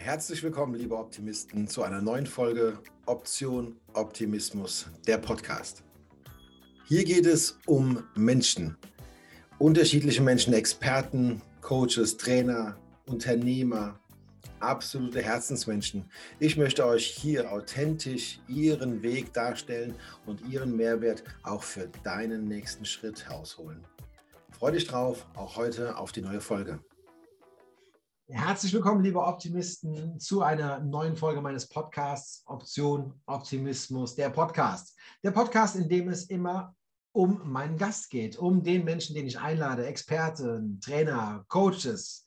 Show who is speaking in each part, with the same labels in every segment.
Speaker 1: Herzlich willkommen, liebe Optimisten, zu einer neuen Folge Option Optimismus, der Podcast. Hier geht es um Menschen, unterschiedliche Menschen, Experten, Coaches, Trainer, Unternehmer, absolute Herzensmenschen. Ich möchte euch hier authentisch ihren Weg darstellen und ihren Mehrwert auch für deinen nächsten Schritt herausholen. Freue dich drauf, auch heute auf die neue Folge.
Speaker 2: Herzlich willkommen, liebe Optimisten, zu einer neuen Folge meines Podcasts Option Optimismus, der Podcast. Der Podcast, in dem es immer um meinen Gast geht, um den Menschen, den ich einlade, Experten, Trainer, Coaches,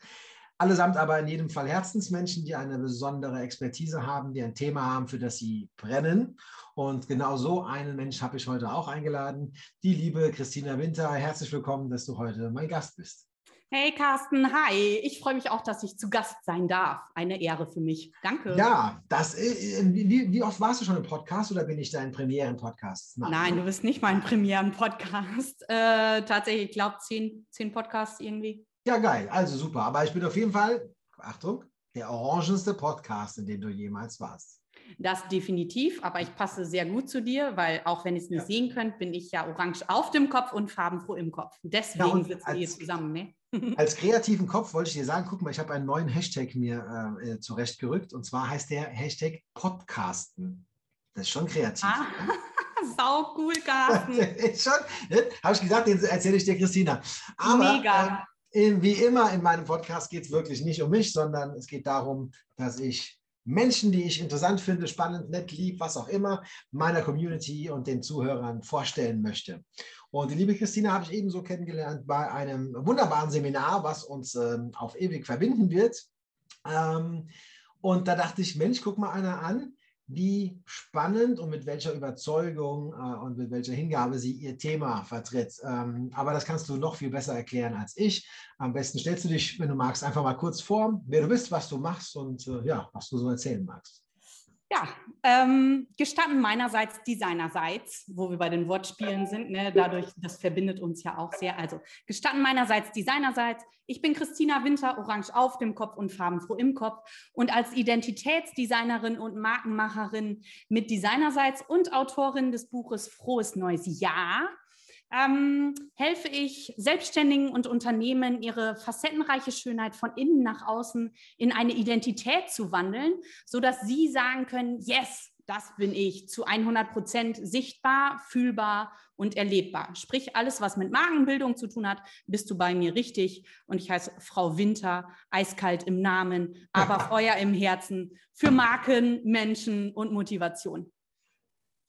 Speaker 2: allesamt aber in jedem Fall Herzensmenschen, die eine besondere Expertise haben, die ein Thema haben, für das sie brennen. Und genau so einen Mensch habe ich heute auch eingeladen, die liebe Christina Winter. Herzlich willkommen, dass du heute mein Gast bist.
Speaker 3: Hey Carsten, hi. Ich freue mich auch, dass ich zu Gast sein darf. Eine Ehre für mich. Danke.
Speaker 2: Ja, das, äh, wie, wie oft warst du schon im Podcast oder bin ich dein Premieren-Podcast?
Speaker 3: Nein. Nein, du bist nicht mein Premieren-Podcast. Äh, tatsächlich, ich glaube, zehn, zehn Podcasts irgendwie.
Speaker 2: Ja, geil. Also super. Aber ich bin auf jeden Fall, Achtung, der orangenste Podcast, in dem du jemals warst.
Speaker 3: Das definitiv, aber ich passe sehr gut zu dir, weil auch wenn ihr es nicht ja. sehen könnt, bin ich ja orange auf dem Kopf und farbenfroh im Kopf. Deswegen ja, sitzen wir hier zusammen. Ne?
Speaker 2: Als kreativen Kopf wollte ich dir sagen, guck mal, ich habe einen neuen Hashtag mir äh, zurechtgerückt und zwar heißt der Hashtag Podcasten. Das ist schon kreativ. Ah,
Speaker 3: ne? Sau cool, Carsten.
Speaker 2: ne? habe ich gesagt, den erzähle ich dir, Christina. Aber, Mega. Äh, wie immer in meinem Podcast geht es wirklich nicht um mich, sondern es geht darum, dass ich Menschen, die ich interessant finde, spannend, nett, lieb, was auch immer, meiner Community und den Zuhörern vorstellen möchte. Und die liebe Christina habe ich ebenso kennengelernt bei einem wunderbaren Seminar, was uns ähm, auf ewig verbinden wird. Ähm, und da dachte ich, Mensch, guck mal einer an, wie spannend und mit welcher Überzeugung äh, und mit welcher Hingabe sie ihr Thema vertritt. Ähm, aber das kannst du noch viel besser erklären als ich. Am besten stellst du dich, wenn du magst, einfach mal kurz vor, wer du bist, was du machst und äh, ja, was du so erzählen magst.
Speaker 3: Ja, ähm, gestanden meinerseits, designerseits, wo wir bei den Wortspielen sind, ne, dadurch, das verbindet uns ja auch sehr. Also gestanden meinerseits, designerseits. Ich bin Christina Winter, orange auf dem Kopf und farbenfroh im Kopf. Und als Identitätsdesignerin und Markenmacherin mit Designerseits und Autorin des Buches Frohes Neues Jahr ähm, helfe ich Selbstständigen und Unternehmen, ihre facettenreiche Schönheit von innen nach außen in eine Identität zu wandeln, sodass sie sagen können, yes, das bin ich, zu 100 Prozent sichtbar, fühlbar und erlebbar. Sprich, alles, was mit Magenbildung zu tun hat, bist du bei mir richtig. Und ich heiße Frau Winter, eiskalt im Namen, aber Feuer im Herzen für Marken, Menschen und Motivation.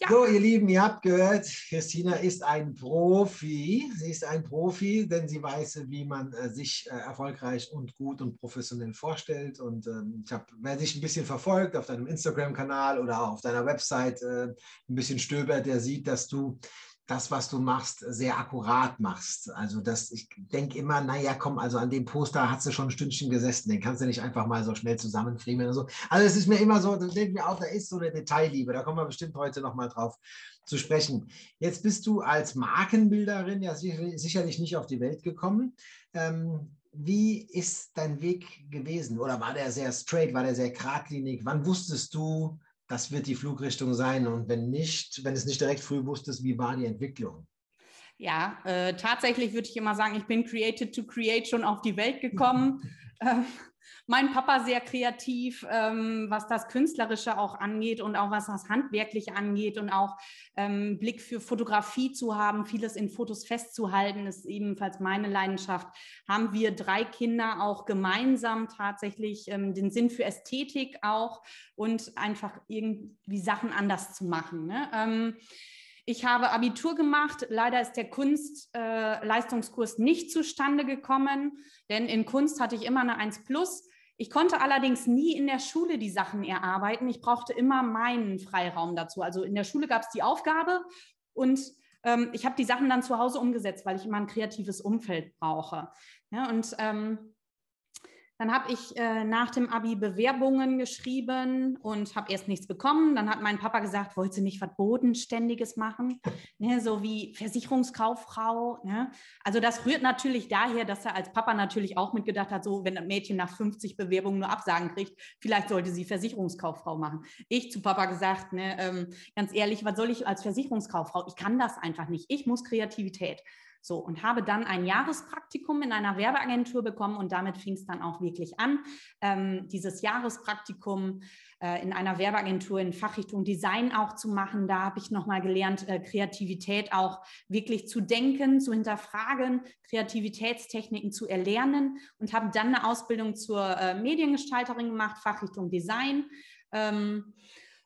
Speaker 2: Ja. So, ihr Lieben, ihr habt gehört, Christina ist ein Profi. Sie ist ein Profi, denn sie weiß, wie man äh, sich äh, erfolgreich und gut und professionell vorstellt. Und ähm, ich habe, wer dich ein bisschen verfolgt auf deinem Instagram-Kanal oder auf deiner Website äh, ein bisschen stöbert, der sieht, dass du das, was du machst, sehr akkurat machst. Also das, ich denke immer, naja, komm, also an dem Poster hat sie schon ein Stündchen gesessen, den kannst du nicht einfach mal so schnell zusammenfriemeln und so. Also es ist mir immer so, da denke mir auch, da ist so eine Detailliebe, da kommen wir bestimmt heute nochmal drauf zu sprechen. Jetzt bist du als Markenbilderin ja sicherlich nicht auf die Welt gekommen. Ähm, wie ist dein Weg gewesen? Oder war der sehr straight, war der sehr geradlinig? Wann wusstest du, das wird die Flugrichtung sein. Und wenn nicht, wenn es nicht direkt früh wusstest, wie war die Entwicklung?
Speaker 3: Ja, äh, tatsächlich würde ich immer sagen, ich bin created to create schon auf die Welt gekommen. ähm, mein Papa sehr kreativ, ähm, was das Künstlerische auch angeht und auch was das Handwerkliche angeht und auch ähm, Blick für Fotografie zu haben, vieles in Fotos festzuhalten, ist ebenfalls meine Leidenschaft. Haben wir drei Kinder auch gemeinsam tatsächlich ähm, den Sinn für Ästhetik auch und einfach irgendwie Sachen anders zu machen. Ne? Ich habe Abitur gemacht. Leider ist der Kunstleistungskurs äh, nicht zustande gekommen, denn in Kunst hatte ich immer eine 1 plus. Ich konnte allerdings nie in der Schule die Sachen erarbeiten. Ich brauchte immer meinen Freiraum dazu. Also in der Schule gab es die Aufgabe und ähm, ich habe die Sachen dann zu Hause umgesetzt, weil ich immer ein kreatives Umfeld brauche. Ja, und ähm, Dann habe ich äh, nach dem Abi Bewerbungen geschrieben und habe erst nichts bekommen. Dann hat mein Papa gesagt, wollte sie nicht was Bodenständiges machen, ne, so wie Versicherungskauffrau. Ne? Also das rührt natürlich daher, dass er als Papa natürlich auch mitgedacht hat, so wenn ein Mädchen nach 50 Bewerbungen nur Absagen kriegt, vielleicht sollte sie Versicherungskauffrau machen. Ich zu Papa gesagt, ne, ähm, ganz ehrlich, was soll ich als Versicherungskauffrau? Ich kann das einfach nicht. Ich muss Kreativität. So, und habe dann ein Jahrespraktikum in einer Werbeagentur bekommen und damit fing es dann auch wirklich an. Ähm, dieses Jahrespraktikum äh, in einer Werbeagentur in Fachrichtung Design auch zu machen. Da habe ich nochmal gelernt, äh, Kreativität auch wirklich zu denken, zu hinterfragen, Kreativitätstechniken zu erlernen und habe dann eine Ausbildung zur äh, Mediengestalterin gemacht, Fachrichtung Design. Ähm,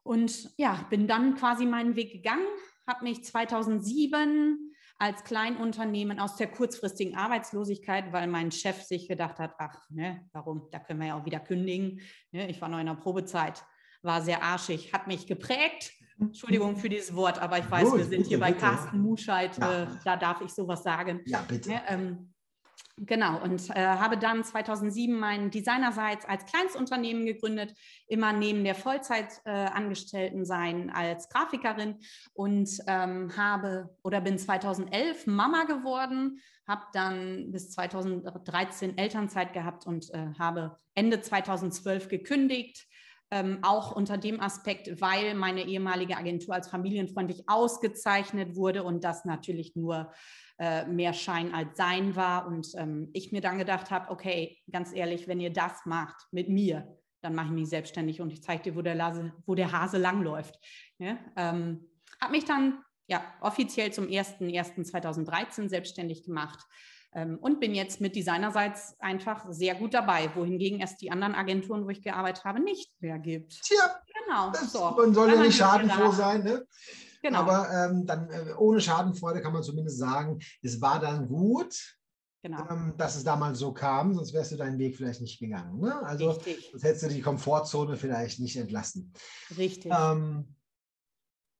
Speaker 3: und ja, bin dann quasi meinen Weg gegangen, habe mich 2007 als Kleinunternehmen aus der kurzfristigen Arbeitslosigkeit, weil mein Chef sich gedacht hat, ach, ne, warum, da können wir ja auch wieder kündigen. Ne, ich war noch in der Probezeit, war sehr arschig, hat mich geprägt. Entschuldigung für dieses Wort, aber ich weiß, Gut, wir sind bitte, hier bei bitte. Carsten Muscheid, ja. äh, da darf ich sowas sagen.
Speaker 2: Ja, bitte.
Speaker 3: Ne, ähm, Genau, und äh, habe dann 2007 mein Designerseits als Kleinstunternehmen gegründet, immer neben der Vollzeitangestellten äh, sein als Grafikerin und ähm, habe oder bin 2011 Mama geworden, habe dann bis 2013 Elternzeit gehabt und äh, habe Ende 2012 gekündigt. Ähm, auch unter dem Aspekt, weil meine ehemalige Agentur als familienfreundlich ausgezeichnet wurde und das natürlich nur äh, mehr Schein als Sein war. Und ähm, ich mir dann gedacht habe, okay, ganz ehrlich, wenn ihr das macht mit mir, dann mache ich mich selbstständig und ich zeige dir, wo der, Lase, wo der Hase langläuft. Ja? Ähm, habe mich dann ja, offiziell zum 01.01.2013 selbstständig gemacht ähm, und bin jetzt mit Designerseits einfach sehr gut dabei, wohingegen es die anderen Agenturen, wo ich gearbeitet habe, nicht mehr gibt.
Speaker 2: Tja, genau. So. Man soll ja nicht schadenfroh sein. Ne? Genau. Aber ähm, dann äh, ohne Schadenfreude kann man zumindest sagen, es war dann gut, genau. ähm, dass es damals so kam, sonst wärst du deinen Weg vielleicht nicht gegangen. Ne? Also Richtig. sonst hättest du die Komfortzone vielleicht nicht entlassen.
Speaker 3: Richtig.
Speaker 2: Ähm,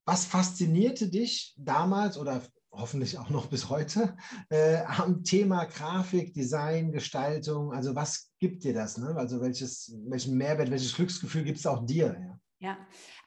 Speaker 2: was faszinierte dich damals oder hoffentlich auch noch bis heute äh, am Thema Grafik, Design, Gestaltung? Also was gibt dir das? Ne? Also welches, welchen Mehrwert, welches Glücksgefühl gibt es auch dir?
Speaker 3: Ja? Ja,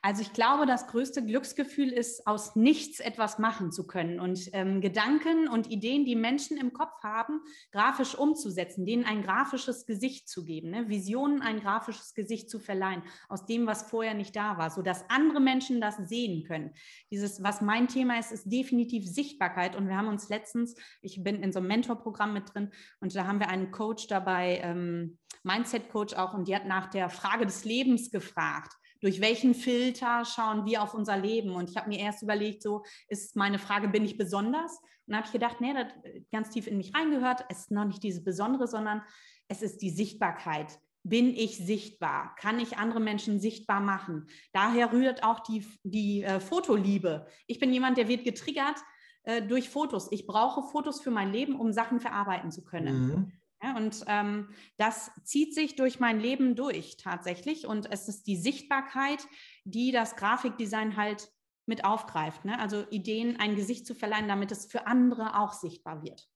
Speaker 3: also ich glaube, das größte Glücksgefühl ist, aus nichts etwas machen zu können und ähm, Gedanken und Ideen, die Menschen im Kopf haben, grafisch umzusetzen, denen ein grafisches Gesicht zu geben, ne? Visionen ein grafisches Gesicht zu verleihen, aus dem, was vorher nicht da war, sodass andere Menschen das sehen können. Dieses, was mein Thema ist, ist definitiv Sichtbarkeit und wir haben uns letztens, ich bin in so einem Mentorprogramm mit drin und da haben wir einen Coach dabei, ähm, Mindset-Coach auch, und die hat nach der Frage des Lebens gefragt durch welchen Filter schauen wir auf unser Leben? Und ich habe mir erst überlegt, so ist meine Frage, bin ich besonders? Und habe ich gedacht, nee, das ganz tief in mich reingehört. Es ist noch nicht diese Besondere, sondern es ist die Sichtbarkeit. Bin ich sichtbar? Kann ich andere Menschen sichtbar machen? Daher rührt auch die, die äh, Fotoliebe. Ich bin jemand, der wird getriggert äh, durch Fotos. Ich brauche Fotos für mein Leben, um Sachen verarbeiten zu können. Mhm. Ja, und ähm, das zieht sich durch mein Leben durch tatsächlich. Und es ist die Sichtbarkeit, die das Grafikdesign halt mit aufgreift. Ne? Also Ideen ein Gesicht zu verleihen, damit es für andere auch sichtbar wird.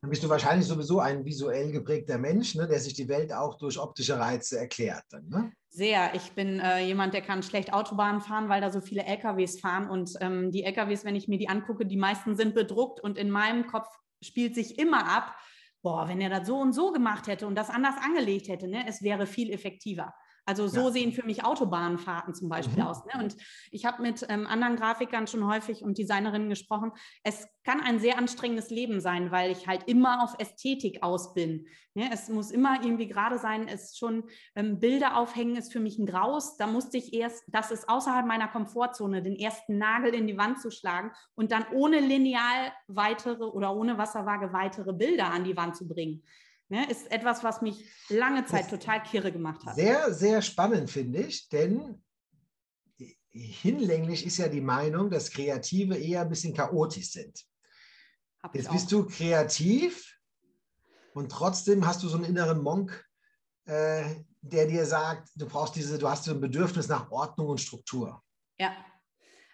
Speaker 2: Dann bist du wahrscheinlich sowieso ein visuell geprägter Mensch, ne, der sich die Welt auch durch optische Reize erklärt. Dann, ne?
Speaker 3: Sehr. Ich bin äh, jemand, der kann schlecht Autobahn fahren, weil da so viele LKWs fahren. Und ähm, die LKWs, wenn ich mir die angucke, die meisten sind bedruckt. Und in meinem Kopf spielt sich immer ab, boah, wenn er das so und so gemacht hätte und das anders angelegt hätte, ne, es wäre viel effektiver. Also so ja. sehen für mich Autobahnfahrten zum Beispiel mhm. aus. Ne? Und ich habe mit ähm, anderen Grafikern schon häufig und Designerinnen gesprochen. Es kann ein sehr anstrengendes Leben sein, weil ich halt immer auf Ästhetik aus bin. Ne? Es muss immer irgendwie gerade sein. Es schon ähm, Bilder aufhängen ist für mich ein Graus. Da musste ich erst, das ist außerhalb meiner Komfortzone, den ersten Nagel in die Wand zu schlagen und dann ohne Lineal weitere oder ohne Wasserwaage weitere Bilder an die Wand zu bringen. Ne, ist etwas, was mich lange Zeit total kirre gemacht hat.
Speaker 2: Sehr, sehr spannend finde ich, denn hinlänglich ist ja die Meinung, dass Kreative eher ein bisschen chaotisch sind. Hab Jetzt bist du kreativ und trotzdem hast du so einen inneren Monk, äh, der dir sagt, du brauchst diese, du hast so ein Bedürfnis nach Ordnung und Struktur.
Speaker 3: Ja,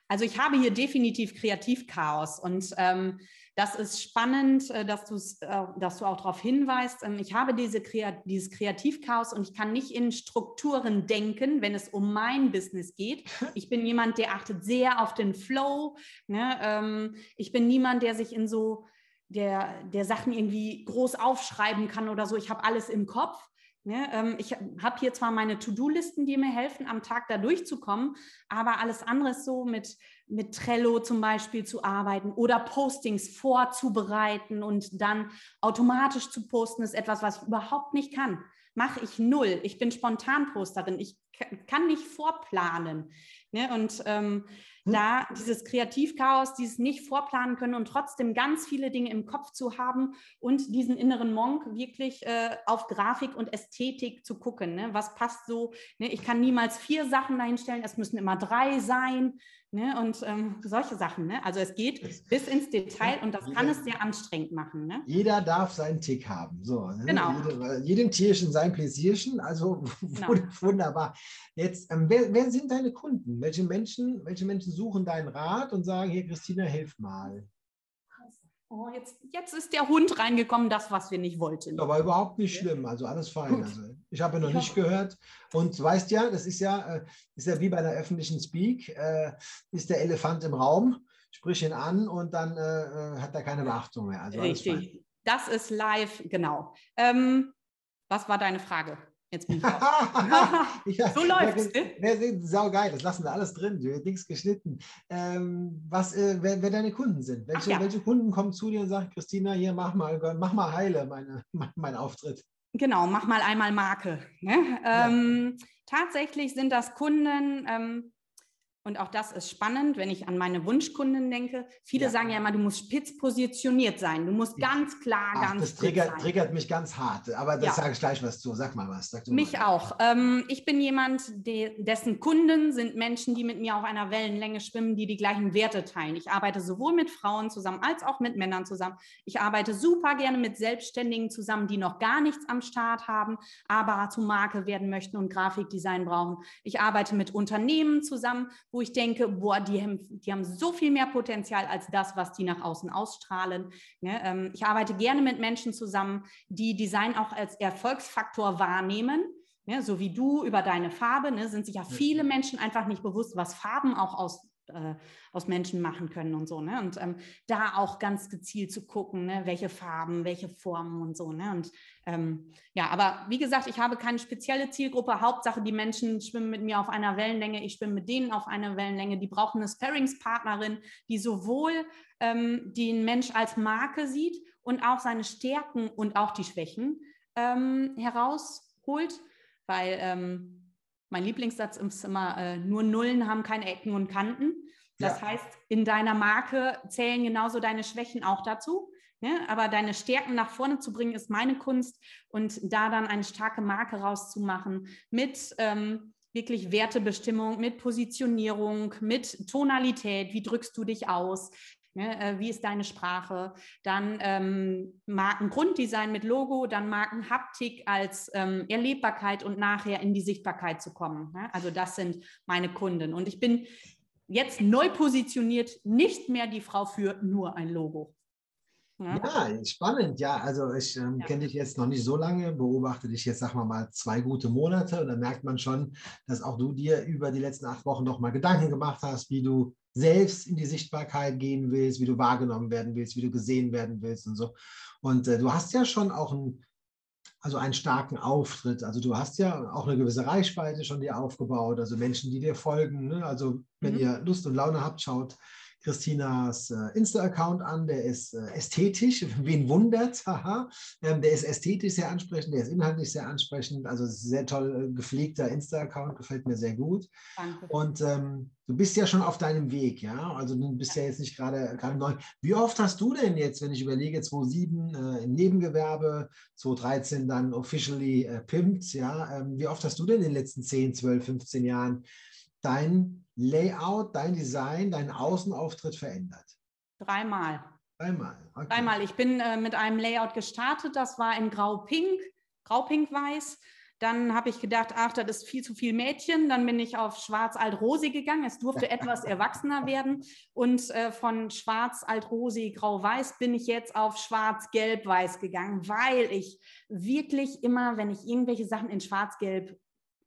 Speaker 3: also ich habe hier definitiv Kreativchaos und ähm, das ist spannend, äh, dass, äh, dass du auch darauf hinweist. Ähm, ich habe diese dieses Kreativchaos und ich kann nicht in Strukturen denken, wenn es um mein Business geht. Ich bin jemand, der achtet sehr auf den Flow. Ne? Ähm, ich bin niemand, der sich in so der, der Sachen irgendwie groß aufschreiben kann oder so. Ich habe alles im Kopf. Ne? Ähm, ich habe hier zwar meine To-Do-Listen, die mir helfen, am Tag da durchzukommen, aber alles andere ist so mit, mit Trello zum Beispiel zu arbeiten oder Postings vorzubereiten und dann automatisch zu posten, ist etwas, was ich überhaupt nicht kann. Mache ich null. Ich bin Spontanposterin. Ich kann nicht vorplanen. Ne? Und ähm, hm? da dieses Kreativchaos, dieses nicht vorplanen können und trotzdem ganz viele Dinge im Kopf zu haben und diesen inneren Monk wirklich äh, auf Grafik und Ästhetik zu gucken. Ne? Was passt so? Ne? Ich kann niemals vier Sachen dahinstellen, es müssen immer drei sein. Ne? Und ähm, solche Sachen. Ne? Also es geht bis ins Detail und das jeder, kann es sehr anstrengend machen. Ne?
Speaker 2: Jeder darf seinen Tick haben. So,
Speaker 3: ne? genau.
Speaker 2: Jede, jedem Tierchen sein Pläsierchen. Also genau. wunderbar. Jetzt, ähm, wer, wer, sind deine Kunden? Welche Menschen, welche Menschen suchen deinen Rat und sagen, hier Christina, hilf mal?
Speaker 3: Oh, jetzt, jetzt ist der Hund reingekommen, das, was wir nicht wollten.
Speaker 2: Aber überhaupt nicht schlimm, also alles fein. Also, ich habe noch nicht gehört. Und du weißt ja, das ist ja, äh, ist ja wie bei der öffentlichen Speak, äh, ist der Elefant im Raum, sprich ihn an und dann äh, äh hat er keine Beachtung mehr.
Speaker 3: Also Richtig, das ist live, genau. Ähm, was war deine Frage? Jetzt bin ich
Speaker 2: ja, so läuft es. Ne? Wir saugeil, das lassen wir alles drin, nichts geschnitten. Ähm, was, äh, wer, wer, deine Kunden sind. Welche, ja. welche Kunden kommen zu dir und sagen, Christina, hier mach mal, mach mal heile meine, mein Auftritt.
Speaker 3: Genau, mach mal einmal Marke. Ne? Ähm, ja. Tatsächlich sind das Kunden, ähm, und auch das ist spannend, wenn ich an meine Wunschkunden denke. Viele ja. sagen ja immer, du musst spitz positioniert sein. Du musst ganz klar, Ach, ganz
Speaker 2: Das triggert, triggert, mich ganz hart. Aber das ja. sage ich gleich was zu. Sag mal was. Sag
Speaker 3: mich
Speaker 2: mal.
Speaker 3: auch. Ähm, ich bin jemand, de, dessen Kunden sind Menschen, die mit mir auf einer Wellenlänge schwimmen, die die gleichen Werte teilen. Ich arbeite sowohl mit Frauen zusammen als auch mit Männern zusammen. Ich arbeite super gerne mit Selbstständigen zusammen, die noch gar nichts am Start haben, aber zu Marke werden möchten und Grafikdesign brauchen. Ich arbeite mit Unternehmen zusammen, wo ich denke, boah, die haben, die haben so viel mehr Potenzial als das, was die nach außen ausstrahlen. Ne? Ähm, ich arbeite gerne mit Menschen zusammen, die Design auch als Erfolgsfaktor wahrnehmen. Ne? So wie du über deine Farbe, ne? sind sich ja viele Menschen einfach nicht bewusst, was Farben auch aus äh, aus Menschen machen können und so. Ne? Und ähm, da auch ganz gezielt zu gucken, ne? welche Farben, welche Formen und so. Ne? Und ähm, ja, aber wie gesagt, ich habe keine spezielle Zielgruppe. Hauptsache, die Menschen schwimmen mit mir auf einer Wellenlänge. Ich schwimme mit denen auf einer Wellenlänge. Die brauchen eine Sparringspartnerin, die sowohl ähm, den Mensch als Marke sieht und auch seine Stärken und auch die Schwächen ähm, herausholt, weil ähm, mein Lieblingssatz ist immer, äh, nur Nullen haben keine Ecken und Kanten. Das ja. heißt, in deiner Marke zählen genauso deine Schwächen auch dazu. Ne? Aber deine Stärken nach vorne zu bringen, ist meine Kunst. Und da dann eine starke Marke rauszumachen mit ähm, wirklich Wertebestimmung, mit Positionierung, mit Tonalität, wie drückst du dich aus, Ne, äh, wie ist deine Sprache? Dann ähm, Markengrunddesign mit Logo, dann Markenhaptik als ähm, Erlebbarkeit und nachher in die Sichtbarkeit zu kommen. Ne? Also das sind meine Kunden. Und ich bin jetzt neu positioniert, nicht mehr die Frau für nur ein Logo.
Speaker 2: Ja, ja spannend. Ja, also ich ähm, ja. kenne dich jetzt noch nicht so lange, beobachte dich jetzt, sagen wir mal, zwei gute Monate und dann merkt man schon, dass auch du dir über die letzten acht Wochen noch mal Gedanken gemacht hast, wie du selbst in die Sichtbarkeit gehen willst, wie du wahrgenommen werden willst, wie du gesehen werden willst und so. Und äh, du hast ja schon auch ein, also einen starken Auftritt. Also du hast ja auch eine gewisse Reichweite schon dir aufgebaut, also Menschen, die dir folgen. Ne? Also wenn mhm. ihr Lust und Laune habt, schaut Christinas äh, Insta-Account an. Der ist äh, ästhetisch, wen wundert, haha. Ähm, der ist ästhetisch sehr ansprechend, der ist inhaltlich sehr ansprechend. Also sehr toll äh, gepflegter Insta-Account, gefällt mir sehr gut. Danke. Und ähm, du bist ja schon auf deinem Weg, ja. Also du bist ja, ja jetzt nicht gerade neu. Wie oft hast du denn jetzt, wenn ich überlege, 2007 äh, im Nebengewerbe, 2013 dann officially äh, pimped, ja. Ähm, wie oft hast du denn in den letzten 10, 12, 15 Jahren dein Layout, dein Design, deinen Außenauftritt verändert?
Speaker 3: Dreimal.
Speaker 2: Dreimal.
Speaker 3: Okay. Dreimal. Ich bin äh, mit einem Layout gestartet, das war in Grau-Pink, Grau-Pink-Weiß. Dann habe ich gedacht, ach, das ist viel zu viel Mädchen. Dann bin ich auf schwarz-alt-rosig gegangen. Es durfte etwas erwachsener werden. Und äh, von schwarz-alt-rosig, grau-weiß bin ich jetzt auf schwarz-gelb-weiß gegangen, weil ich wirklich immer, wenn ich irgendwelche Sachen in schwarz-gelb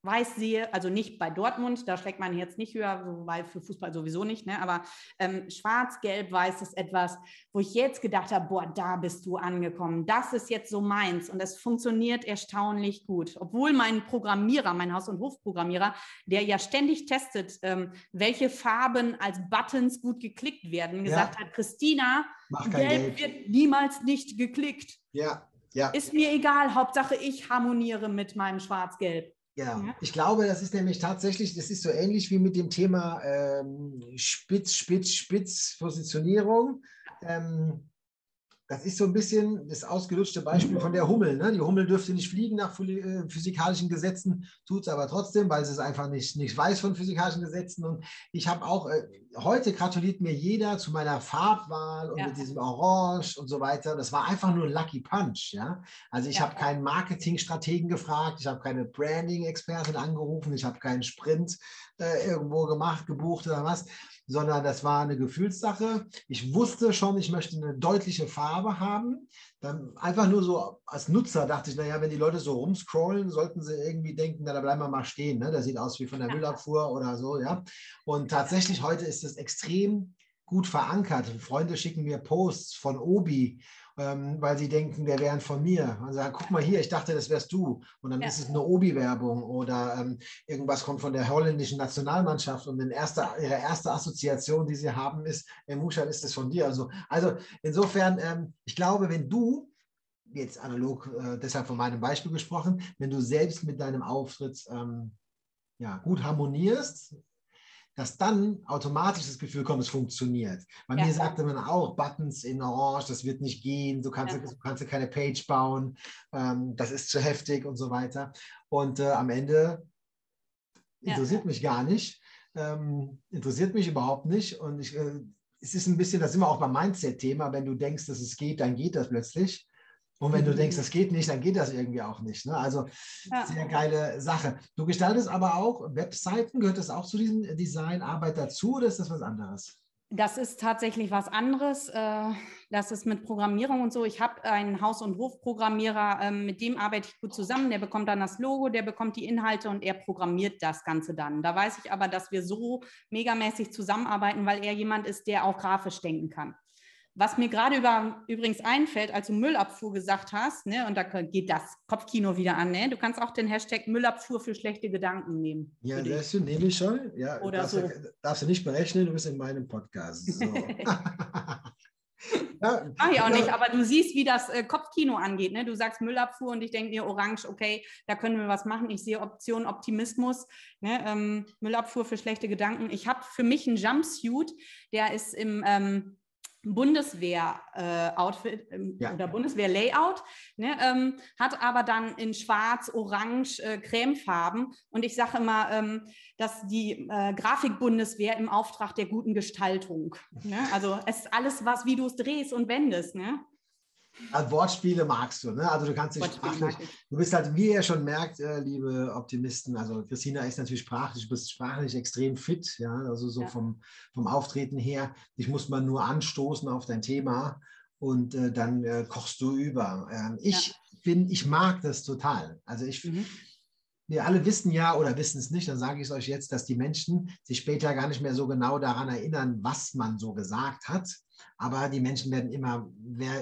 Speaker 3: weiß sehe, also nicht bei Dortmund, da schlägt man jetzt nicht höher, weil für Fußball sowieso nicht, ne? aber ähm, schwarz-gelb-weiß ist etwas, wo ich jetzt gedacht habe, boah, da bist du angekommen, das ist jetzt so meins und es funktioniert erstaunlich gut. Obwohl mein Programmierer, mein Haus- und Hofprogrammierer, der ja ständig testet, ähm, welche Farben als Buttons gut geklickt werden, gesagt ja. hat, Christina, gelb, gelb wird niemals nicht geklickt.
Speaker 2: Ja, ja.
Speaker 3: Ist mir egal, Hauptsache ich harmoniere mit meinem Schwarz-Gelb.
Speaker 2: Ja, ich glaube, das ist nämlich tatsächlich, das ist so ähnlich wie mit dem Thema ähm, Spitz, Spitz, Spitz, Positionierung. Ähm, das ist so ein bisschen das ausgelutschte Beispiel von der Hummel. Ne? Die Hummel dürfte nicht fliegen nach äh, physikalischen Gesetzen, tut es aber trotzdem, weil sie es einfach nicht, nicht weiß von physikalischen Gesetzen. Und ich habe auch, äh, heute gratuliert mir jeder zu meiner Farbwahl und ja. mit diesem Orange und so weiter. Das war einfach nur Lucky Punch. Ja? Also ich ja. habe keinen Marketingstrategen gefragt, ich habe keine Branding-Expertin angerufen, ich habe keinen Sprint äh, irgendwo gemacht, gebucht oder was sondern das war eine Gefühlssache. Ich wusste schon, ich möchte eine deutliche Farbe haben. Dann einfach nur so als Nutzer dachte ich, naja, wenn die Leute so rumscrollen, sollten sie irgendwie denken, na, da bleiben wir mal stehen. Ne? Das sieht aus wie von der Müllabfuhr oder so, ja. Und tatsächlich heute ist es extrem gut verankert. Freunde schicken mir Posts von Obi ähm, weil sie denken, der wären von mir. Und sagen, guck mal hier, ich dachte, das wärst du. Und dann ja. ist es eine Obi-Werbung oder ähm, irgendwas kommt von der holländischen Nationalmannschaft und erste, ihre erste Assoziation, die sie haben, ist, äh, Mushan, ist das von dir. Also, also insofern, ähm, ich glaube, wenn du jetzt analog, äh, deshalb von meinem Beispiel gesprochen, wenn du selbst mit deinem Auftritt ähm, ja, gut harmonierst, dass dann automatisch das Gefühl kommt, es funktioniert. Bei ja. mir sagte man auch, Buttons in Orange, das wird nicht gehen, du kannst, ja. du kannst keine Page bauen, ähm, das ist zu heftig und so weiter. Und äh, am Ende interessiert ja. mich gar nicht, ähm, interessiert mich überhaupt nicht. Und ich, äh, es ist ein bisschen, das ist immer auch beim Mindset-Thema, wenn du denkst, dass es geht, dann geht das plötzlich. Und wenn du denkst, das geht nicht, dann geht das irgendwie auch nicht. Ne? Also ja. sehr geile Sache. Du gestaltest aber auch Webseiten, gehört das auch zu diesem Designarbeit dazu oder ist das was anderes?
Speaker 3: Das ist tatsächlich was anderes. Äh, das ist mit Programmierung und so. Ich habe einen Haus- und Hofprogrammierer, ähm, mit dem arbeite ich gut zusammen. Der bekommt dann das Logo, der bekommt die Inhalte und er programmiert das Ganze dann. Da weiß ich aber, dass wir so megamäßig zusammenarbeiten, weil er jemand ist, der auch grafisch denken kann. Was mir gerade über, übrigens einfällt, als du Müllabfuhr gesagt hast, ne, und da geht das Kopfkino wieder an, ne? du kannst auch den Hashtag Müllabfuhr für schlechte Gedanken nehmen.
Speaker 2: Ja, das du, nehme ich schon. Ja,
Speaker 3: Oder darfst, so.
Speaker 2: darfst du nicht berechnen, du bist in meinem Podcast. So.
Speaker 3: ja, Mach ich auch nicht, aber du siehst, wie das äh, Kopfkino angeht. Ne? Du sagst Müllabfuhr und ich denke mir, Orange, okay, da können wir was machen. Ich sehe Option Optimismus, ne? ähm, Müllabfuhr für schlechte Gedanken. Ich habe für mich einen Jumpsuit, der ist im ähm, Bundeswehr-Outfit äh, ja. oder Bundeswehr-Layout, ne, ähm, hat aber dann in Schwarz, Orange, äh, Cremefarben. Und ich sage immer, ähm, dass die äh, Grafikbundeswehr im Auftrag der guten Gestaltung. Ne? Also es ist alles was, wie du es drehst und wendest. Ne?
Speaker 2: Also Wortspiele magst du, ne? Also du kannst dich sprachlich, du bist halt, wie ihr schon merkt, äh, liebe Optimisten, also Christina ist natürlich sprachlich, du bist sprachlich extrem fit, ja, also so ja. Vom, vom Auftreten her, dich muss man nur anstoßen auf dein Thema und äh, dann äh, kochst du über. Ähm, ich ja. bin, ich mag das total. Also ich, mhm. Wir alle wissen ja oder wissen es nicht, dann sage ich es euch jetzt, dass die Menschen sich später gar nicht mehr so genau daran erinnern, was man so gesagt hat aber die Menschen werden immer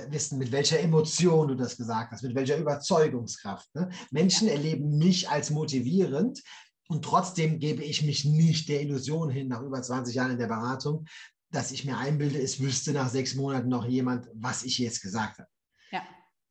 Speaker 2: wissen, mit welcher Emotion du das gesagt hast, mit welcher Überzeugungskraft. Ne? Menschen ja. erleben mich als motivierend und trotzdem gebe ich mich nicht der Illusion hin, nach über 20 Jahren in der Beratung, dass ich mir einbilde, es wüsste nach sechs Monaten noch jemand, was ich jetzt gesagt habe. Ja.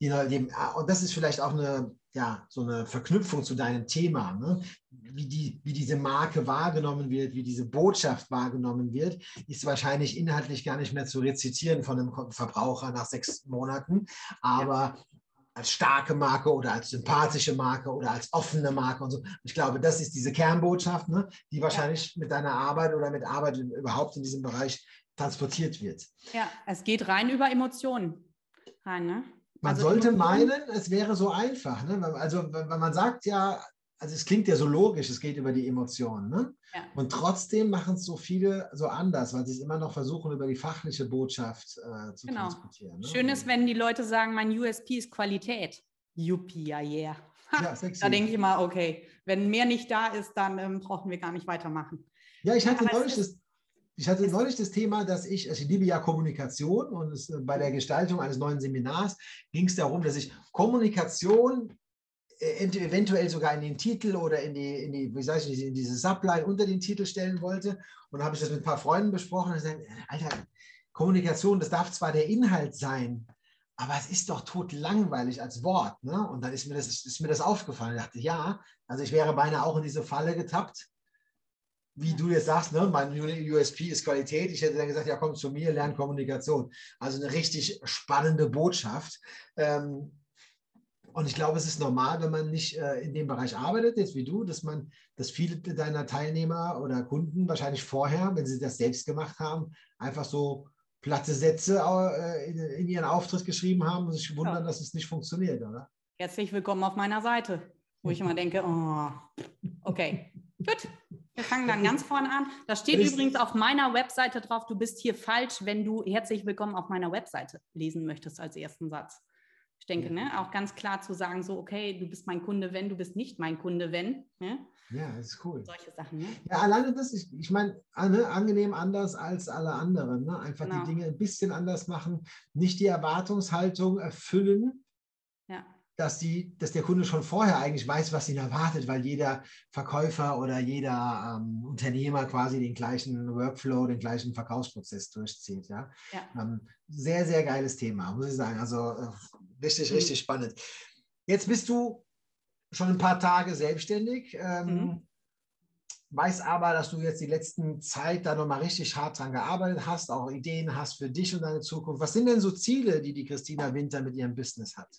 Speaker 2: Und das ist vielleicht auch eine ja, so eine Verknüpfung zu deinem Thema, ne? wie, die, wie diese Marke wahrgenommen wird, wie diese Botschaft wahrgenommen wird, ist wahrscheinlich inhaltlich gar nicht mehr zu rezitieren von einem Verbraucher nach sechs Monaten, aber ja. als starke Marke oder als sympathische Marke oder als offene Marke und so. Ich glaube, das ist diese Kernbotschaft, ne? die wahrscheinlich mit deiner Arbeit oder mit Arbeit überhaupt in diesem Bereich transportiert wird.
Speaker 3: Ja, es geht rein über Emotionen. Rein, ne?
Speaker 2: Man also sollte meinen, es wäre so einfach. Ne? Also, wenn man sagt ja, also es klingt ja so logisch, es geht über die Emotionen. Ne? Ja. Und trotzdem machen es so viele so anders, weil sie es immer noch versuchen, über die fachliche Botschaft äh, zu genau. transportieren.
Speaker 3: Ne? Schön ist, wenn die Leute sagen, mein USP ist Qualität. Yuppie, ja, yeah. Ja, da denke ich immer, okay, wenn mehr nicht da ist, dann ähm, brauchen wir gar nicht weitermachen.
Speaker 2: Ja, ich hatte neulich das, ich hatte neulich das Thema, dass ich, also ich liebe ja Kommunikation und es, bei der Gestaltung eines neuen Seminars ging es darum, dass ich Kommunikation äh, eventuell sogar in den Titel oder in die, in die wie sage ich, in diese Subline unter den Titel stellen wollte. Und dann habe ich das mit ein paar Freunden besprochen und gesagt, Alter, Kommunikation, das darf zwar der Inhalt sein, aber es ist doch tot langweilig als Wort. Ne? Und dann ist mir, das, ist mir das aufgefallen. Ich dachte, ja, also ich wäre beinahe auch in diese Falle getappt. Wie du jetzt sagst, ne? mein USP ist Qualität. Ich hätte dann gesagt, ja, komm zu mir, lern Kommunikation. Also eine richtig spannende Botschaft. Ähm, und ich glaube, es ist normal, wenn man nicht äh, in dem Bereich arbeitet, jetzt wie du, dass man, dass viele deiner Teilnehmer oder Kunden wahrscheinlich vorher, wenn sie das selbst gemacht haben, einfach so platte Sätze äh, in, in, ihren Auftritt geschrieben haben und sich wundern, ja. dass es nicht funktioniert, oder?
Speaker 3: Herzlich willkommen auf meiner Seite, wo ich immer denke, oh, okay, gut. Wir fangen dann ganz vorne an. Da steht übrigens auf meiner Webseite drauf, du bist hier falsch, wenn du herzlich willkommen auf meiner Webseite lesen möchtest als ersten Satz. Ich denke, ja. ne, auch ganz klar zu sagen, so, okay, du bist mein Kunde, wenn, du bist nicht mein Kunde, wenn. Ne?
Speaker 2: Ja, das ist cool.
Speaker 3: Solche Sachen, ne?
Speaker 2: Ja, alleine das, ich, ich meine, ne, angenehm anders als alle anderen. Ne? Einfach genau. die Dinge ein bisschen anders machen, nicht die Erwartungshaltung erfüllen. Dass, die, dass der Kunde schon vorher eigentlich weiß, was ihn erwartet, weil jeder Verkäufer oder jeder ähm, Unternehmer quasi den gleichen Workflow, den gleichen Verkaufsprozess durchzieht. Ja? ja. Ähm, sehr, sehr geiles Thema, muss ich sagen. Also äh, richtig, mhm. richtig spannend. Jetzt bist du schon ein paar Tage selbstständig. Ähm, mhm. Weiß aber, dass du jetzt die letzten Zeit da nochmal richtig hart dran gearbeitet hast, auch Ideen hast für dich und deine Zukunft. Was sind denn so Ziele, die die Christina Winter mit ihrem Business hat?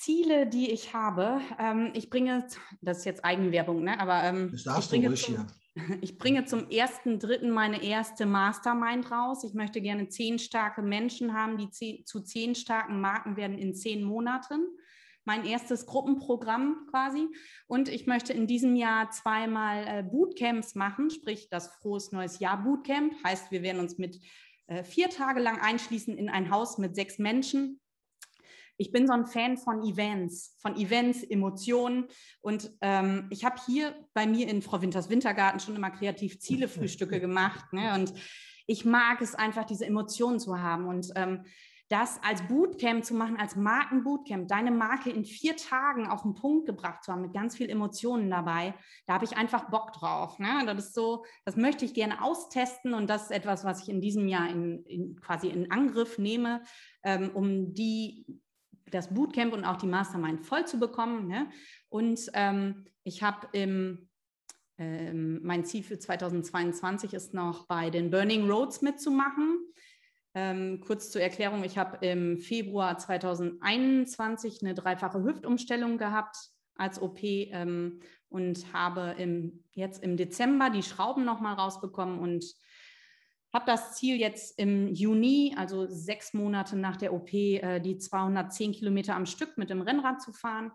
Speaker 3: Ziele, die ich habe, ähm, ich bringe, das ist jetzt Eigenwerbung, ne? aber ähm, das darfst ich, bringe zum, hier. ich bringe zum ersten, dritten meine erste Mastermind raus. Ich möchte gerne zehn starke Menschen haben, die zehn, zu zehn starken Marken werden in zehn Monaten. Mein erstes Gruppenprogramm quasi. Und ich möchte in diesem Jahr zweimal äh, Bootcamps machen, sprich das Frohes Neues Jahr Bootcamp. Heißt, wir werden uns mit äh, vier Tage lang einschließen in ein Haus mit sechs Menschen ich bin so ein Fan von Events, von Events, Emotionen. Und ähm, ich habe hier bei mir in Frau Winters Wintergarten schon immer kreativ Ziele-Frühstücke gemacht. Ne? Und ich mag es einfach, diese Emotionen zu haben. Und ähm, das als Bootcamp zu machen, als Markenbootcamp, deine Marke in vier Tagen auf den Punkt gebracht zu haben, mit ganz viel Emotionen dabei, da habe ich einfach Bock drauf. Ne? Das ist so, das möchte ich gerne austesten und das ist etwas, was ich in diesem Jahr in, in quasi in Angriff nehme, ähm, um die das Bootcamp und auch die Mastermind voll zu bekommen. Ne? Und ähm, ich habe im ähm, mein Ziel für 2022 ist noch bei den Burning Roads mitzumachen. Ähm, kurz zur Erklärung, ich habe im Februar 2021 eine dreifache Hüftumstellung gehabt als OP ähm, und habe im, jetzt im Dezember die Schrauben nochmal rausbekommen und habe das Ziel jetzt im Juni, also sechs Monate nach der OP, äh, die 210 Kilometer am Stück mit dem Rennrad zu fahren.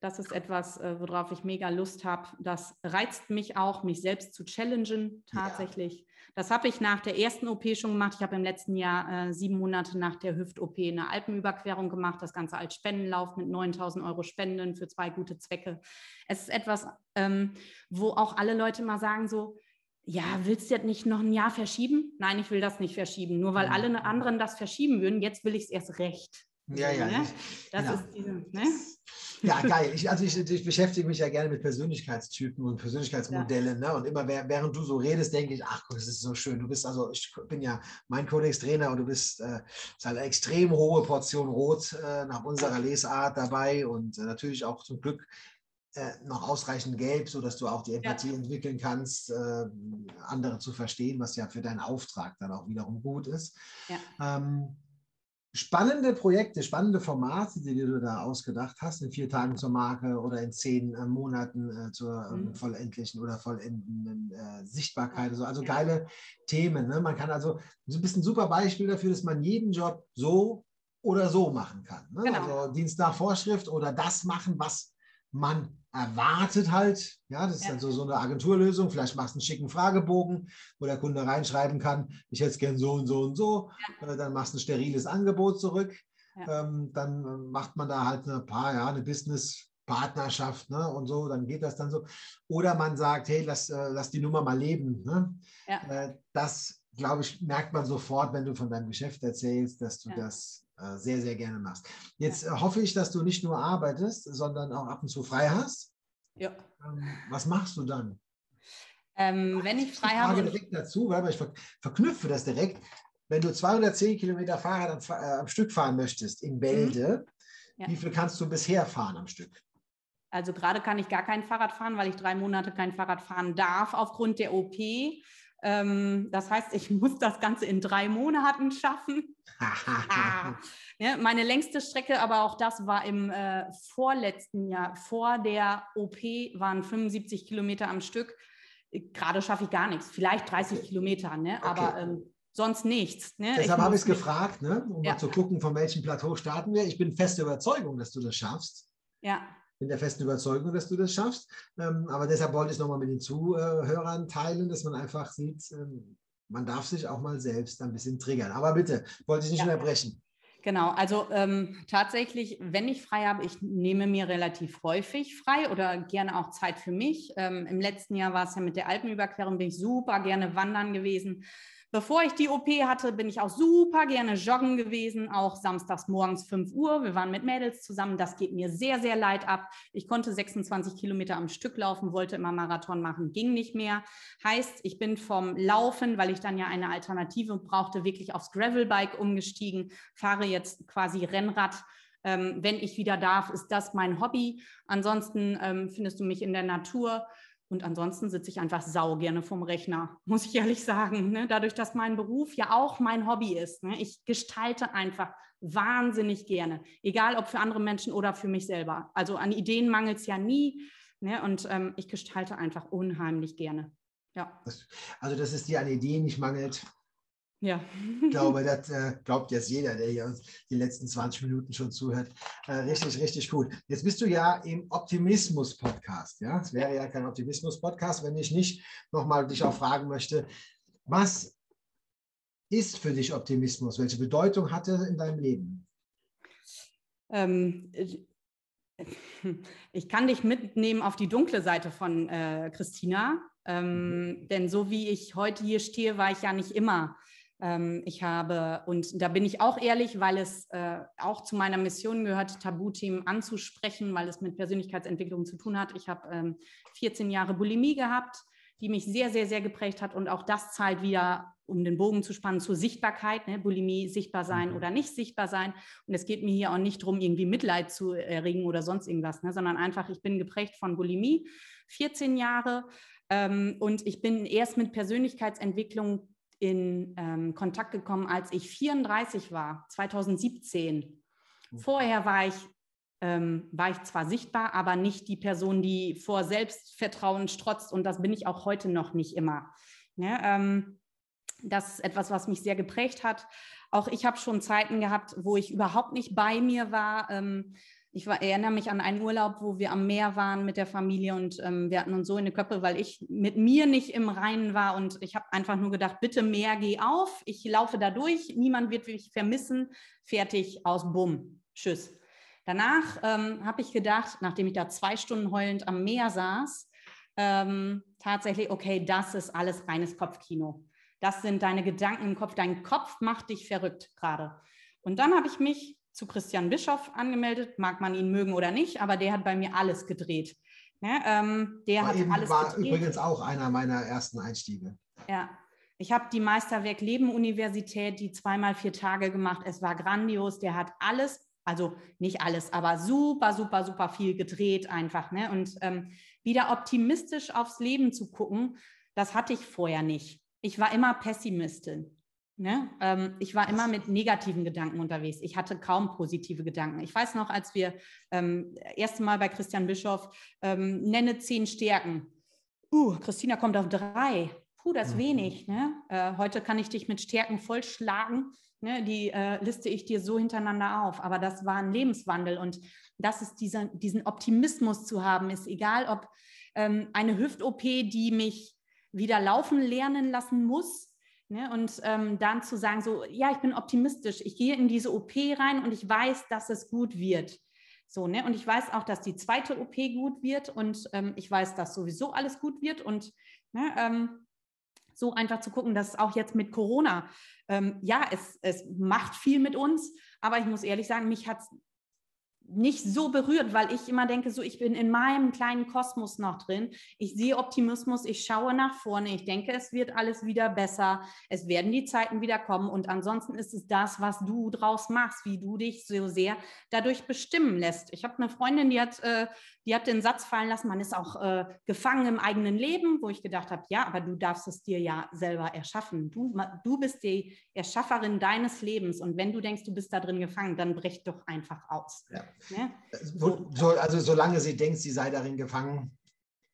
Speaker 3: Das ist etwas, äh, worauf ich mega Lust habe. Das reizt mich auch, mich selbst zu challengen, tatsächlich. Ja. Das habe ich nach der ersten OP schon gemacht. Ich habe im letzten Jahr äh, sieben Monate nach der Hüft-OP eine Alpenüberquerung gemacht. Das Ganze als Spendenlauf mit 9000 Euro Spenden für zwei gute Zwecke. Es ist etwas, ähm, wo auch alle Leute mal sagen so, ja, willst du das nicht noch ein Jahr verschieben? Nein, ich will das nicht verschieben. Nur weil mhm. alle anderen das verschieben würden, jetzt will ich es erst recht.
Speaker 2: Ja, ja. Ne? Das ja. ist diese, ne? Ja, geil. Ich, also ich, ich, beschäftige mich ja gerne mit Persönlichkeitstypen und Persönlichkeitsmodellen. Ja. Ne? Und immer während du so redest, denke ich, ach das ist so schön. Du bist also, ich bin ja mein Codex-Trainer und du bist äh, halt eine extrem hohe Portion Rot äh, nach unserer Lesart dabei und äh, natürlich auch zum Glück noch ausreichend gelb, sodass du auch die Empathie ja. entwickeln kannst, äh, andere zu verstehen, was ja für deinen Auftrag dann auch wiederum gut ist. Ja. Ähm, spannende Projekte, spannende Formate, die du da ausgedacht hast, in vier Tagen zur Marke oder in zehn äh, Monaten äh, zur ähm, mhm. vollendlichen oder vollendenden äh, Sichtbarkeit. Also, also geile Themen. Ne? Man kann also, du bist ein super Beispiel dafür, dass man jeden Job so oder so machen kann. Ne? Genau. Also Dienst nach Vorschrift oder das machen, was man erwartet halt, ja, das ist ja. dann so, so eine Agenturlösung, vielleicht machst du einen schicken Fragebogen, wo der Kunde reinschreiben kann, ich hätte es gern so und so und so, ja. Äh, dann machst du ein steriles Angebot zurück, ja. ähm, dann macht man da halt ein paar, ja, eine Business-Partnerschaft ne, und so, dann geht das dann so. Oder man sagt, hey, lass, äh, lass die Nummer mal leben. Ne? Äh, das, glaube ich, merkt man sofort, wenn du von deinem Geschäft erzählst, dass du das äh, sehr, sehr gerne machst. Jetzt äh, hoffe ich, dass du nicht nur arbeitest, sondern auch ab und zu frei hast. Ja. Ähm, was machst du dann?
Speaker 3: Ähm, wenn ich frei habe.
Speaker 2: Direkt dazu, weil ich verknüpfe das direkt. Wenn du 210 Kilometer Fahrrad am, äh, am Stück fahren möchtest in Bälde, mhm. ja. wie viel kannst du bisher fahren am Stück?
Speaker 3: Also gerade kann ich gar kein Fahrrad fahren, weil ich drei Monate kein Fahrrad fahren darf aufgrund der OP. Ähm, das heißt, ich muss das Ganze in drei Monaten schaffen. ja, meine längste Strecke, aber auch das war im äh, vorletzten Jahr, vor der OP waren 75 Kilometer am Stück. Gerade schaffe ich gar nichts, vielleicht 30 okay. Kilometer, ne? Okay. aber ähm, sonst nichts. Ne?
Speaker 2: Deshalb habe ich es gefragt, ne? um ja. mal zu gucken, von welchem Plateau starten wir. Ich bin feste Überzeugung, dass du das schaffst.
Speaker 3: Ja
Speaker 2: bin der festen Überzeugung, dass du das schaffst. Ähm, aber deshalb wollte ich es nochmal mit den Zuhörern teilen, dass man einfach sieht, ähm, man darf sich auch mal selbst ein bisschen triggern. Aber bitte, wollte ich nicht ja. unterbrechen.
Speaker 3: Genau, also ähm, tatsächlich, wenn ich frei habe, ich nehme mir relativ häufig frei oder gerne auch Zeit für mich. Ähm, Im letzten Jahr war es ja mit der Alpenüberquerung, bin ich super gerne wandern gewesen. Bevor ich die OP hatte, bin ich auch super gerne joggen gewesen, auch samstags morgens 5 Uhr. Wir waren mit Mädels zusammen. Das geht mir sehr, sehr leid ab. Ich konnte 26 Kilometer am Stück laufen, wollte immer Marathon machen, ging nicht mehr. Heißt, ich bin vom Laufen, weil ich dann ja eine Alternative brauchte, wirklich aufs Gravelbike umgestiegen, fahre jetzt quasi Rennrad. Ähm, wenn ich wieder darf, ist das mein Hobby. Ansonsten ähm, findest du mich in der Natur und ansonsten sitze ich einfach sau gerne vom Rechner, muss ich ehrlich sagen. Ne? Dadurch, dass mein Beruf ja auch mein Hobby ist. Ne? Ich gestalte einfach wahnsinnig gerne, egal ob für andere Menschen oder für mich selber. Also an Ideen mangelt es ja nie. Ne? Und ähm, ich gestalte einfach unheimlich gerne. Ja.
Speaker 2: Also, dass es dir an Ideen nicht mangelt,
Speaker 3: ja.
Speaker 2: Ich glaube, das äh, glaubt jetzt jeder, der hier uns die letzten 20 Minuten schon zuhört. Äh, richtig, richtig gut. Jetzt bist du ja im Optimismus-Podcast. Ja? Es wäre ja kein Optimismus-Podcast, wenn ich nicht nochmal dich auch fragen möchte, was ist für dich Optimismus? Welche Bedeutung hat er in deinem Leben?
Speaker 3: Ähm, ich kann dich mitnehmen auf die dunkle Seite von äh, Christina. Ähm, mhm. Denn so wie ich heute hier stehe, war ich ja nicht immer ich habe, und da bin ich auch ehrlich, weil es äh, auch zu meiner Mission gehört, Tabuthemen anzusprechen, weil es mit Persönlichkeitsentwicklung zu tun hat. Ich habe ähm, 14 Jahre Bulimie gehabt, die mich sehr, sehr, sehr geprägt hat. Und auch das zahlt wieder, um den Bogen zu spannen, zur Sichtbarkeit. Ne? Bulimie sichtbar sein mhm. oder nicht sichtbar sein. Und es geht mir hier auch nicht darum, irgendwie Mitleid zu erregen oder sonst irgendwas, ne? sondern einfach, ich bin geprägt von Bulimie, 14 Jahre. Ähm, und ich bin erst mit Persönlichkeitsentwicklung in ähm, Kontakt gekommen, als ich 34 war, 2017. Vorher war ich, ähm, war ich zwar sichtbar, aber nicht die Person, die vor Selbstvertrauen strotzt und das bin ich auch heute noch nicht immer. Ne, ähm, das ist etwas, was mich sehr geprägt hat. Auch ich habe schon Zeiten gehabt, wo ich überhaupt nicht bei mir war, ähm, ich war, erinnere mich an einen Urlaub, wo wir am Meer waren mit der Familie und ähm, wir hatten uns so in die Köpfe, weil ich mit mir nicht im Reinen war und ich habe einfach nur gedacht, bitte Meer, geh auf, ich laufe da durch, niemand wird mich vermissen, fertig, aus, bumm, tschüss. Danach ähm, habe ich gedacht, nachdem ich da zwei Stunden heulend am Meer saß, ähm, tatsächlich, okay, das ist alles reines Kopfkino. Das sind deine Gedanken im Kopf. Dein Kopf macht dich verrückt gerade. Und dann habe ich mich zu Christian Bischoff angemeldet, mag man ihn mögen oder nicht, aber der hat bei mir alles gedreht. Ja, ähm, der war hat eben, alles
Speaker 2: war gedreht. übrigens auch einer meiner ersten Einstiege.
Speaker 3: Ja, ich habe die Meisterwerk Leben Universität, die zweimal vier Tage gemacht. Es war grandios. Der hat alles, also nicht alles, aber super, super, super viel gedreht einfach. Ne? Und ähm, wieder optimistisch aufs Leben zu gucken, das hatte ich vorher nicht. Ich war immer Pessimistin. Ne? Ähm, ich war immer mit negativen Gedanken unterwegs. Ich hatte kaum positive Gedanken. Ich weiß noch, als wir ähm, erste Mal bei Christian Bischoff ähm, nenne zehn Stärken. Uh, Christina kommt auf drei. puh, das ist mhm. wenig. Ne? Äh, heute kann ich dich mit Stärken vollschlagen. Ne? Die äh, liste ich dir so hintereinander auf. Aber das war ein Lebenswandel und das ist dieser, diesen Optimismus zu haben, ist egal, ob ähm, eine Hüft-OP, die mich wieder laufen lernen lassen muss, Ne, und ähm, dann zu sagen, so, ja, ich bin optimistisch, ich gehe in diese OP rein und ich weiß, dass es gut wird. So, ne? Und ich weiß auch, dass die zweite OP gut wird und ähm, ich weiß, dass sowieso alles gut wird. Und ne, ähm, so einfach zu gucken, dass auch jetzt mit Corona, ähm, ja, es, es macht viel mit uns, aber ich muss ehrlich sagen, mich hat es nicht so berührt, weil ich immer denke, so ich bin in meinem kleinen Kosmos noch drin. Ich sehe Optimismus, ich schaue nach vorne, ich denke, es wird alles wieder besser, es werden die Zeiten wieder kommen und ansonsten ist es das, was du draus machst, wie du dich so sehr dadurch bestimmen lässt. Ich habe eine Freundin, die hat, äh, die hat den Satz fallen lassen, man ist auch äh, gefangen im eigenen Leben, wo ich gedacht habe, ja, aber du darfst es dir ja selber erschaffen. Du, du bist die Erschafferin deines Lebens und wenn du denkst, du bist da drin gefangen, dann brech doch einfach aus.
Speaker 2: Ja. Ne? So, so, also solange sie denkt, sie sei darin gefangen,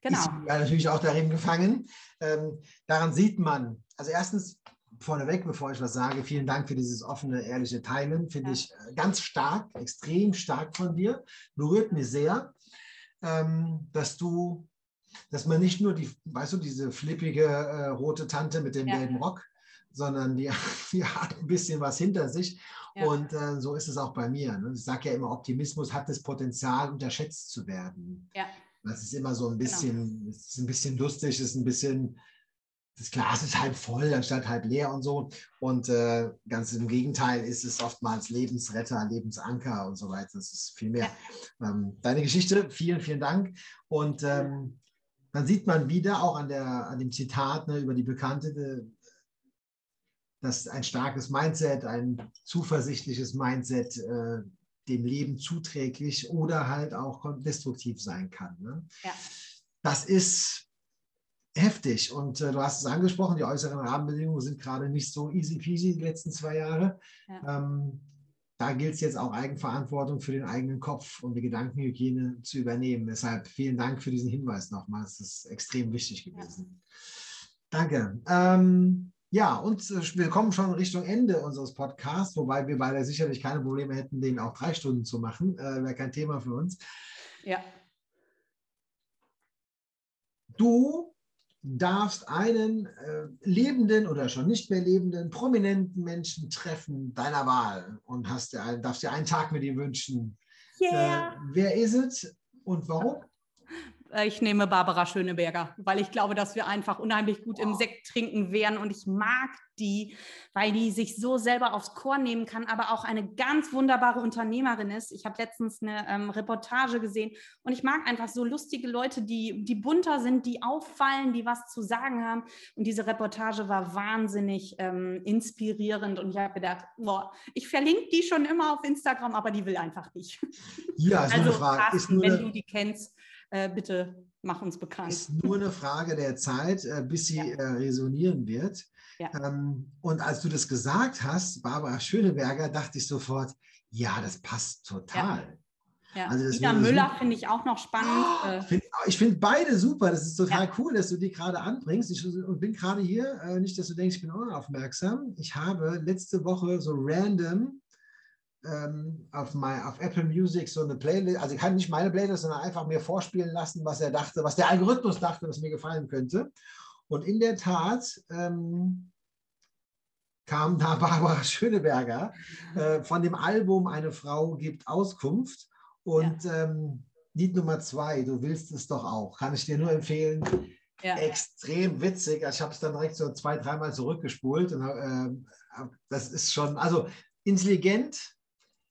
Speaker 2: genau. ist sie natürlich auch darin gefangen. Ähm, daran sieht man, also erstens vorneweg, bevor ich was sage, vielen Dank für dieses offene, ehrliche Teilen. Finde ja. ich äh, ganz stark, extrem stark von dir. Berührt mich sehr, ähm, dass du, dass man nicht nur die, weißt du, diese flippige äh, rote Tante mit dem ja. gelben Rock, sondern die, die hat ein bisschen was hinter sich. Ja. Und äh, so ist es auch bei mir. Ne? Ich sage ja immer, Optimismus hat das Potenzial, unterschätzt zu werden. Ja. Das ist immer so ein genau. bisschen, genau. ist ein bisschen lustig, ist ein bisschen, das Glas ist halb voll anstatt halb leer und so. Und äh, ganz im Gegenteil ist es oftmals Lebensretter, Lebensanker und so weiter. Das ist viel mehr. Ja. Ähm, deine Geschichte, vielen, vielen Dank. Und ähm, dann sieht man wieder auch an, der, an dem Zitat ne, über die bekannte dass ein starkes Mindset, ein zuversichtliches Mindset äh, dem Leben zuträglich oder halt auch destruktiv sein kann. Ne? Ja. Das ist heftig und äh, du hast es angesprochen, die äußeren Rahmenbedingungen sind gerade nicht so easy peasy die letzten zwei Jahre. Ja. Ähm, da gilt es jetzt auch Eigenverantwortung für den eigenen Kopf und die Gedankenhygiene zu übernehmen. Deshalb vielen Dank für diesen Hinweis nochmal. Es ist extrem wichtig gewesen. Ja. Danke. Ähm, ja, und äh, wir kommen schon Richtung Ende unseres Podcasts, wobei wir beide sicherlich keine Probleme hätten, den auch drei Stunden zu machen. Äh, Wäre kein Thema für uns.
Speaker 3: Ja.
Speaker 2: Du darfst einen äh, lebenden oder schon nicht mehr lebenden, prominenten Menschen treffen deiner Wahl und hast dir darfst dir einen Tag mit ihm wünschen. Yeah. Äh, wer ist es und warum?
Speaker 3: Äh, ich nehme Barbara Schöneberger, weil ich glaube, dass wir einfach unheimlich gut wow. im Sekt trinken wären und ich mag die, weil die sich so selber aufs Korn nehmen kann, aber auch eine ganz wunderbare Unternehmerin ist. Ich habe letztens eine ähm, Reportage gesehen und ich mag einfach so lustige Leute, die, die bunter sind, die auffallen, die was zu sagen haben. Und diese Reportage war wahnsinnig ähm, inspirierend und ich habe gedacht, boah, ich verlinke die schon immer auf Instagram, aber die will einfach nicht.
Speaker 2: Ja, ist also, eine Frage.
Speaker 3: Carsten, ist wenn du die kennst, äh, bitte mach uns bekannt.
Speaker 2: Es Ist nur eine Frage der Zeit, äh, bis sie ja. äh, resonieren wird. Ja. Ähm, und als du das gesagt hast, Barbara Schöneberger, dachte ich sofort, ja, das passt total.
Speaker 3: Ja. Also Ina Müller finde ich auch noch spannend.
Speaker 2: Oh, find, ich finde beide super. Das ist total cool, dass du die gerade anbringst. Ich und bin gerade hier, äh, nicht, dass du denkst, ich bin unaufmerksam. Ich habe letzte Woche so random ähm, auf, my, auf Apple Music so eine Playlist, also ich kann nicht meine Playlist, sondern einfach mir vorspielen lassen, was er dachte, was der Algorithmus dachte, was mir gefallen könnte. Und in der Tat ähm, kam da Barbara Schöneberger äh, von dem Album Eine Frau gibt Auskunft. Und ja. ähm, Lied Nummer zwei, du willst es doch auch, kann ich dir nur empfehlen. Ja. Extrem witzig. Ich habe es dann direkt so zwei, dreimal zurückgespult. Und, äh, das ist schon, also intelligent,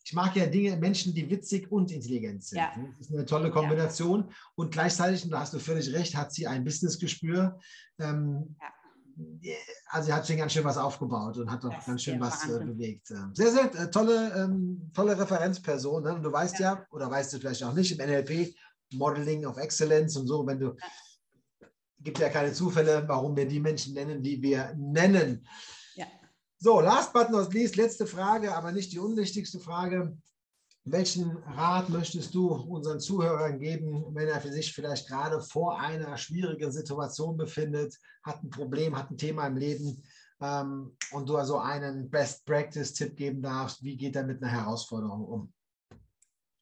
Speaker 2: ich mag ja Dinge, Menschen, die witzig und intelligent sind. Ja. Das ist eine tolle Kombination. Ja. Und gleichzeitig, und da hast du völlig recht, hat sie ein Businessgespür. Ähm, ja. Also sie hat schon ganz schön was aufgebaut und hat auch ganz schön was äh, bewegt. Ähm, sehr, sehr äh, tolle, ähm, tolle Referenzperson. Ne? Und du weißt ja. oder weißt du vielleicht auch nicht, im NLP Modeling of Excellence und so, wenn du gibt ja keine Zufälle, warum wir die Menschen nennen, die wir nennen. So, last but not least, letzte Frage, aber nicht die unwichtigste Frage. welchen Rat möchtest du unseren Zuhörern geben, wenn er für sich vielleicht gerade vor einer schwierigen Situation befindet, hat ein Problem, hat ein Thema im Leben ähm, und du also einen Best Practice-Tipp geben darfst, wie geht er mit einer Herausforderung um?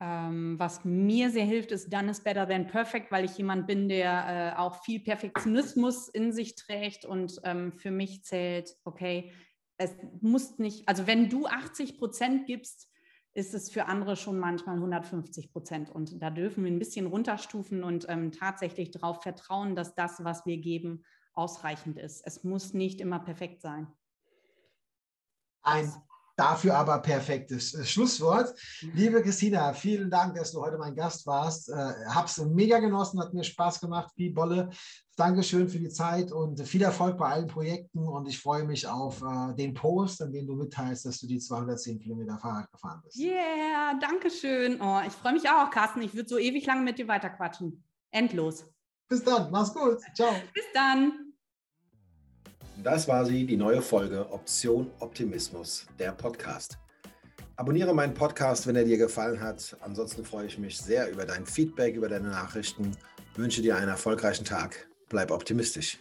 Speaker 3: Ähm, was mir sehr hilft, ist Done is better than perfect, weil ich jemand bin, der äh, auch viel Perfektionismus in sich trägt und ähm, für mich zählt, okay, es muss nicht, also wenn du 80 Prozent gibst, ist es für andere schon manchmal 150 Prozent. Und da dürfen wir ein bisschen runterstufen und ähm, tatsächlich darauf vertrauen, dass das, was wir geben, ausreichend ist. Es muss nicht immer perfekt sein.
Speaker 2: Ein Dafür aber perfektes äh, Schlusswort. Mhm. Liebe Christina, vielen Dank, dass du heute mein Gast warst. Äh, hab's mega genossen, hat mir Spaß gemacht, wie Bolle. Dankeschön für die Zeit und viel Erfolg bei allen Projekten. Und ich freue mich auf äh, den Post, an dem du mitteilst, dass du die 210 Kilometer Fahrrad gefahren bist.
Speaker 3: Yeah, Dankeschön. Oh, ich freue mich auch, Carsten. Ich würde so ewig lange mit dir weiterquatschen. Endlos.
Speaker 2: Bis dann, mach's gut. Ciao.
Speaker 3: Bis dann.
Speaker 1: Das war sie, die neue Folge Option Optimismus, der Podcast. Abonniere meinen Podcast, wenn er dir gefallen hat. Ansonsten freue ich mich sehr über dein Feedback, über deine Nachrichten. Ich wünsche dir einen erfolgreichen Tag. Bleib optimistisch.